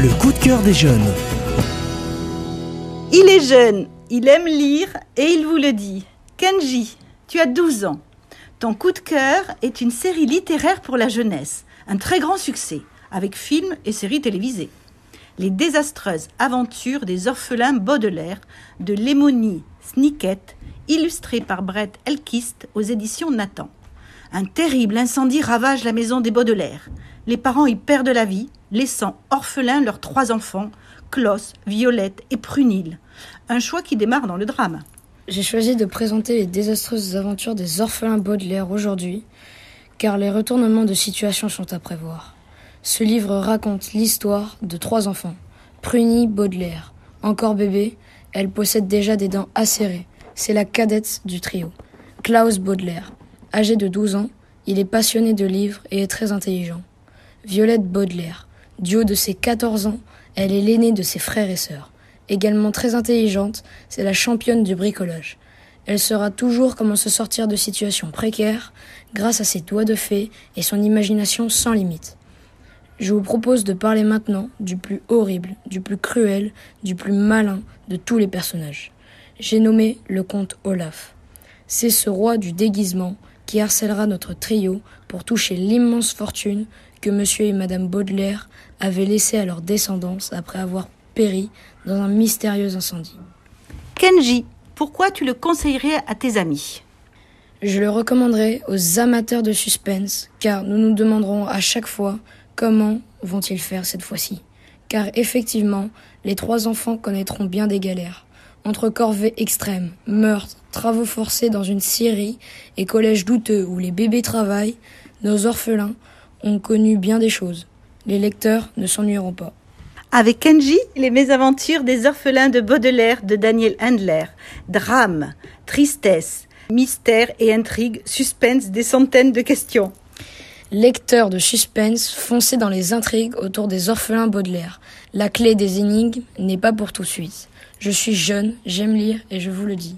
Le coup de cœur des jeunes. Il est jeune, il aime lire et il vous le dit. Kenji, tu as 12 ans. Ton coup de cœur est une série littéraire pour la jeunesse, un très grand succès, avec films et séries télévisées. Les désastreuses aventures des orphelins Baudelaire de Lémonie Snicket, illustré par Brett Elkist aux éditions Nathan. Un terrible incendie ravage la maison des Baudelaire. Les parents y perdent la vie, laissant orphelins leurs trois enfants, Klaus, Violette et Prunille. Un choix qui démarre dans le drame. J'ai choisi de présenter les désastreuses aventures des orphelins Baudelaire aujourd'hui, car les retournements de situation sont à prévoir. Ce livre raconte l'histoire de trois enfants. Pruny Baudelaire, encore bébé, elle possède déjà des dents acérées. C'est la cadette du trio. Klaus Baudelaire, âgé de 12 ans, il est passionné de livres et est très intelligent. Violette Baudelaire, du haut de ses 14 ans, elle est l'aînée de ses frères et sœurs. Également très intelligente, c'est la championne du bricolage. Elle saura toujours comment se sortir de situations précaires grâce à ses doigts de fée et son imagination sans limite. Je vous propose de parler maintenant du plus horrible, du plus cruel, du plus malin de tous les personnages. J'ai nommé le comte Olaf. C'est ce roi du déguisement qui harcèlera notre trio pour toucher l'immense fortune que monsieur et madame Baudelaire avaient laissée à leur descendance après avoir péri dans un mystérieux incendie. Kenji, pourquoi tu le conseillerais à tes amis? Je le recommanderais aux amateurs de suspense, car nous nous demanderons à chaque fois Comment vont-ils faire cette fois-ci Car effectivement, les trois enfants connaîtront bien des galères. Entre corvées extrêmes, meurtres, travaux forcés dans une scierie et collèges douteux où les bébés travaillent, nos orphelins ont connu bien des choses. Les lecteurs ne s'ennuieront pas. Avec Kenji, les mésaventures des orphelins de Baudelaire de Daniel Handler. Drame, tristesse, mystère et intrigue, suspense des centaines de questions. Lecteur de suspense, foncez dans les intrigues autour des orphelins Baudelaire. La clé des énigmes n'est pas pour tout de suite. Je suis jeune, j'aime lire et je vous le dis.